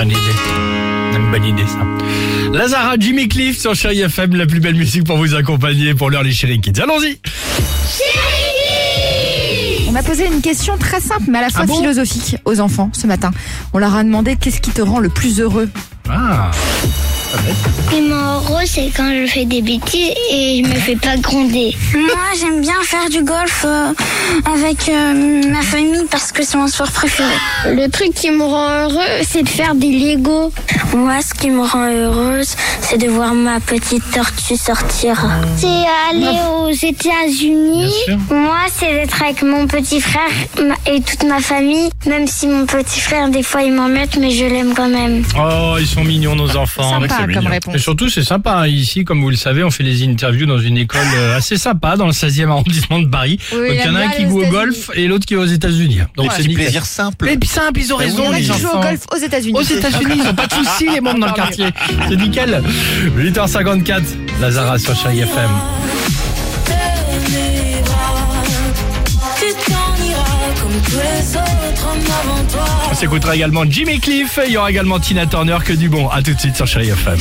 Bonne idée. Une bonne idée, ça. Lazara, Jimmy Cliff sur Chérie FM, la plus belle musique pour vous accompagner pour l'heure les Chérie Kids. Allons-y On a posé une question très simple mais à la fois Ah bon philosophique aux enfants ce matin. On leur a demandé qu'est-ce qui te rend le plus heureux? Ah, Ce qui me rend heureux, c'est quand je fais des bêtises et je me fais pas gronder. Moi, j'aime bien faire du golf euh, avec euh, ma famille parce que c'est mon sport préféré. Le truc qui me rend heureux, c'est de faire des Lego. Moi, ce qui me rend heureuse, c'est de voir ma petite tortue sortir. C'est aller aux États-Unis. Moi, c'est d'être avec mon petit frère et toute ma famille. Même si mon petit frère, des fois, il m'embête, mais je l'aime quand même. oh, ils sont mignons nos enfants. Sympa C'est comme mignon. réponse. Et surtout, c'est sympa. hein. Ici, comme vous le savez, on fait des interviews dans une école euh, assez sympa dans le 16e arrondissement de Paris. Oui, Donc, il y en il a un qui joue au les golf et l'autre qui va aux États-Unis. Donc, c'est nickel. plaisir simple. Puis simple, ils ont Il y raison, en a les qui jouent au golf aux États-Unis. Aux États-Unis, ils n'ont pas de soucis, les membres dans le quartier. C'est nickel. 8h54, Lazara sur Chérie FM. On s'écoutera également Jimmy Cliff. Il y aura également Tina Turner. Que du bon. À tout de suite sur Chérie FM.